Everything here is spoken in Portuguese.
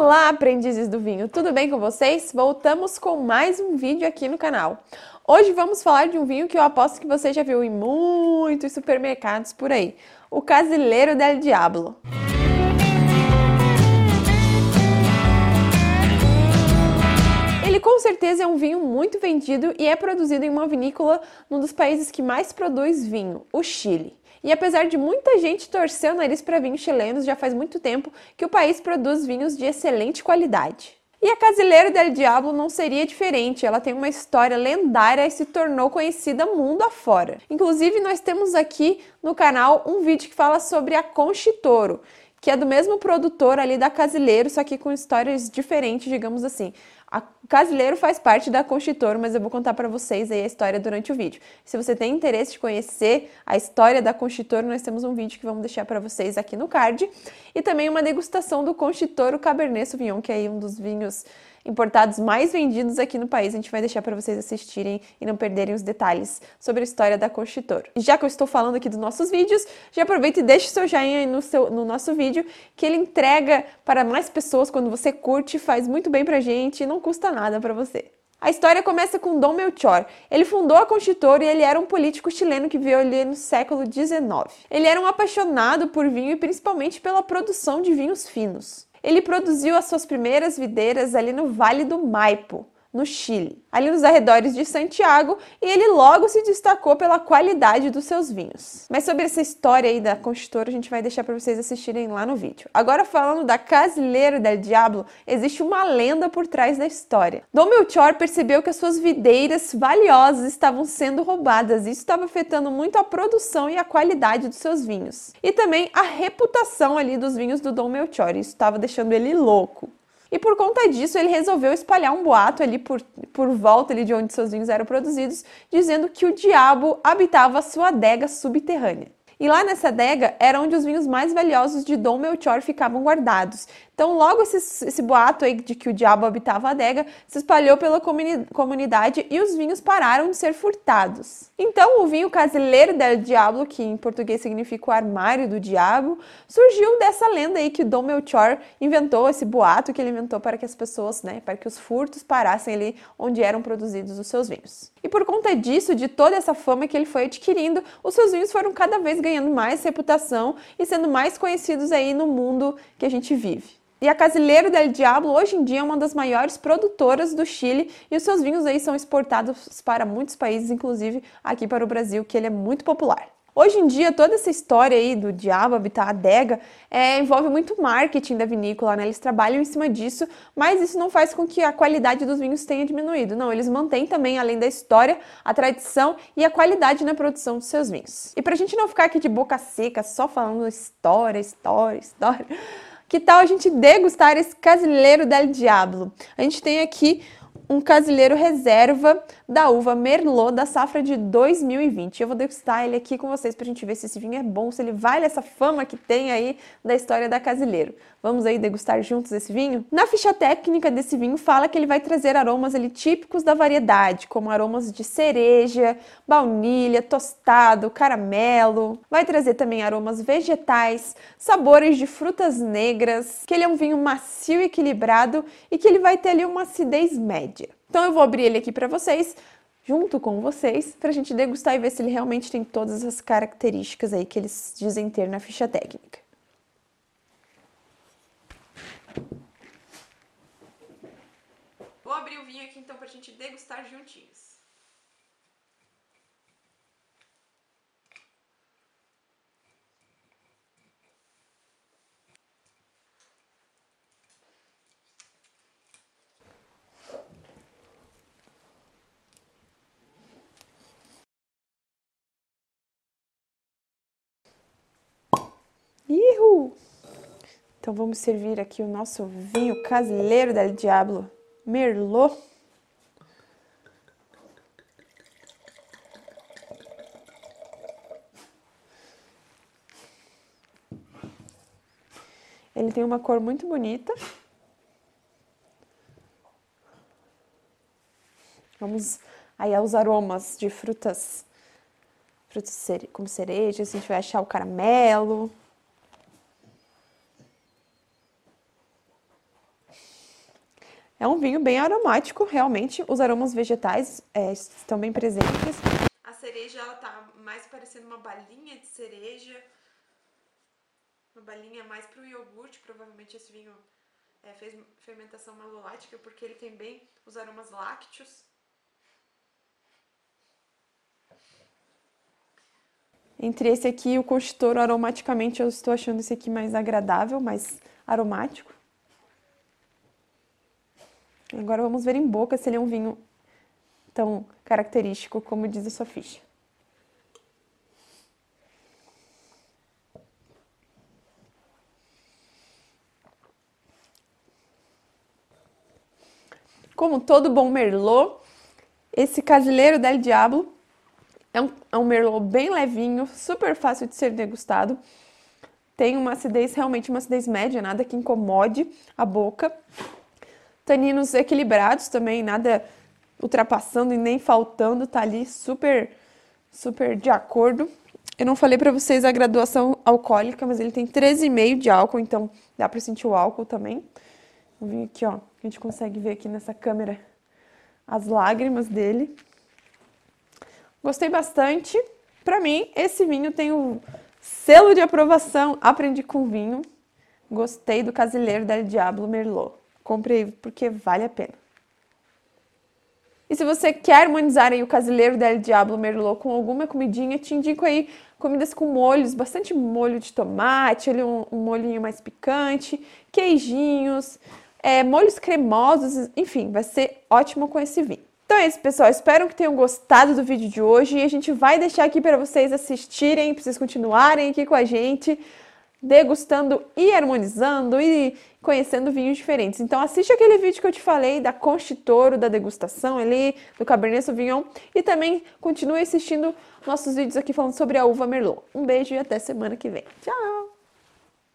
Olá, aprendizes do vinho, tudo bem com vocês? Voltamos com mais um vídeo aqui no canal. Hoje vamos falar de um vinho que eu aposto que você já viu em muitos supermercados por aí, o Casileiro del Diablo. Ele com certeza é um vinho muito vendido e é produzido em uma vinícola num dos países que mais produz vinho, o Chile. E apesar de muita gente torcer o nariz para vinhos chilenos, já faz muito tempo que o país produz vinhos de excelente qualidade. E a Casileiro del Diablo não seria diferente, ela tem uma história lendária e se tornou conhecida mundo afora. Inclusive, nós temos aqui no canal um vídeo que fala sobre a Conchitoro, que é do mesmo produtor ali da Casileiro, só que com histórias diferentes, digamos assim. A Casileiro faz parte da Constitor, mas eu vou contar para vocês aí a história durante o vídeo. Se você tem interesse de conhecer a história da Constitor, nós temos um vídeo que vamos deixar para vocês aqui no card e também uma degustação do Constitor, o Cabernet Sauvignon, que é um dos vinhos importados mais vendidos aqui no país. A gente vai deixar para vocês assistirem e não perderem os detalhes sobre a história da Constitor. Já que eu estou falando aqui dos nossos vídeos, já aproveita e deixe seu joinha no, seu, no nosso vídeo, que ele entrega para mais pessoas quando você curte, faz muito bem pra gente e não custa nada para você. A história começa com Dom Melchor. Ele fundou a Constitor e ele era um político chileno que veio ali no século XIX. Ele era um apaixonado por vinho e principalmente pela produção de vinhos finos. Ele produziu as suas primeiras videiras ali no Vale do Maipo, no Chile, ali nos arredores de Santiago, e ele logo se destacou pela qualidade dos seus vinhos. Mas sobre essa história aí da construtora, a gente vai deixar para vocês assistirem lá no vídeo. Agora falando da Casileiro del Diablo, existe uma lenda por trás da história. Dom Melchor percebeu que as suas videiras valiosas estavam sendo roubadas, e isso estava afetando muito a produção e a qualidade dos seus vinhos. E também a reputação ali dos vinhos do Dom Melchor, isso estava deixando ele louco. E por conta disso, ele resolveu espalhar um boato ali por, por volta ali de onde seus vinhos eram produzidos, dizendo que o diabo habitava sua adega subterrânea. E lá nessa adega era onde os vinhos mais valiosos de Dom Melchior ficavam guardados. Então, logo esse, esse boato aí de que o diabo habitava a adega se espalhou pela comuni comunidade e os vinhos pararam de ser furtados. Então, o vinho Casileiro del Diablo, que em português significa o armário do diabo, surgiu dessa lenda aí que Dom Melchior inventou, esse boato que ele inventou para que as pessoas, né, para que os furtos parassem ali onde eram produzidos os seus vinhos. E por conta disso, de toda essa fama que ele foi adquirindo, os seus vinhos foram cada vez ganhando mais reputação e sendo mais conhecidos aí no mundo que a gente vive. E a Casileiro del Diablo hoje em dia é uma das maiores produtoras do Chile e os seus vinhos aí são exportados para muitos países, inclusive aqui para o Brasil, que ele é muito popular. Hoje em dia, toda essa história aí do diabo habitar a adega é, envolve muito marketing da vinícola, né? Eles trabalham em cima disso, mas isso não faz com que a qualidade dos vinhos tenha diminuído. Não, eles mantêm também, além da história, a tradição e a qualidade na produção dos seus vinhos. E para a gente não ficar aqui de boca seca, só falando história, história, história que tal a gente degustar esse Casileiro del Diablo? A gente tem aqui um casileiro reserva da uva Merlot da safra de 2020. Eu vou degustar ele aqui com vocês para a gente ver se esse vinho é bom, se ele vale essa fama que tem aí da história da Casileiro. Vamos aí degustar juntos esse vinho? Na ficha técnica desse vinho fala que ele vai trazer aromas ali típicos da variedade, como aromas de cereja, baunilha, tostado, caramelo. Vai trazer também aromas vegetais, sabores de frutas negras, que ele é um vinho macio e equilibrado e que ele vai ter ali uma acidez média. Então eu vou abrir ele aqui para vocês, junto com vocês, para a gente degustar e ver se ele realmente tem todas as características aí que eles dizem ter na ficha técnica. Vou abrir o vinho aqui então para a gente degustar juntinhos. Então vamos servir aqui o nosso vinho caseiro del Diablo, Merlot. Ele tem uma cor muito bonita. Vamos aí aos aromas de frutas, frutas como cereja, se a gente vai achar o caramelo, É um vinho bem aromático, realmente. Os aromas vegetais é, estão bem presentes. A cereja, ela tá mais parecendo uma balinha de cereja. Uma balinha mais pro iogurte. Provavelmente esse vinho é, fez fermentação malolática, porque ele tem bem os aromas lácteos. Entre esse aqui e o constitor, aromaticamente, eu estou achando esse aqui mais agradável, mais aromático. Agora vamos ver em boca se ele é um vinho tão característico como diz a sua ficha. Como todo bom Merlot, esse Casileiro del Diablo é um, é um Merlot bem levinho, super fácil de ser degustado. Tem uma acidez, realmente uma acidez média, nada que incomode a boca. Taninos equilibrados também, nada ultrapassando e nem faltando, tá ali super, super de acordo. Eu não falei para vocês a graduação alcoólica, mas ele tem 13,5 de álcool, então dá para sentir o álcool também. Vou vir aqui, ó, a gente consegue ver aqui nessa câmera as lágrimas dele. Gostei bastante. Para mim, esse vinho tem o selo de aprovação. Aprendi com vinho. Gostei do Casileiro del Diablo Merlot. Comprei porque vale a pena. E se você quer harmonizar aí o Casileiro del Diablo Merlot com alguma comidinha, te indico aí comidas com molhos, bastante molho de tomate, ali um, um molhinho mais picante, queijinhos, é, molhos cremosos, enfim, vai ser ótimo com esse vinho. Então é isso, pessoal. Espero que tenham gostado do vídeo de hoje e a gente vai deixar aqui para vocês assistirem, para vocês continuarem aqui com a gente degustando e harmonizando e conhecendo vinhos diferentes. Então assiste aquele vídeo que eu te falei da Constitoro, da degustação ali, do Cabernet Sauvignon e também continue assistindo nossos vídeos aqui falando sobre a uva Merlot. Um beijo e até semana que vem. Tchau!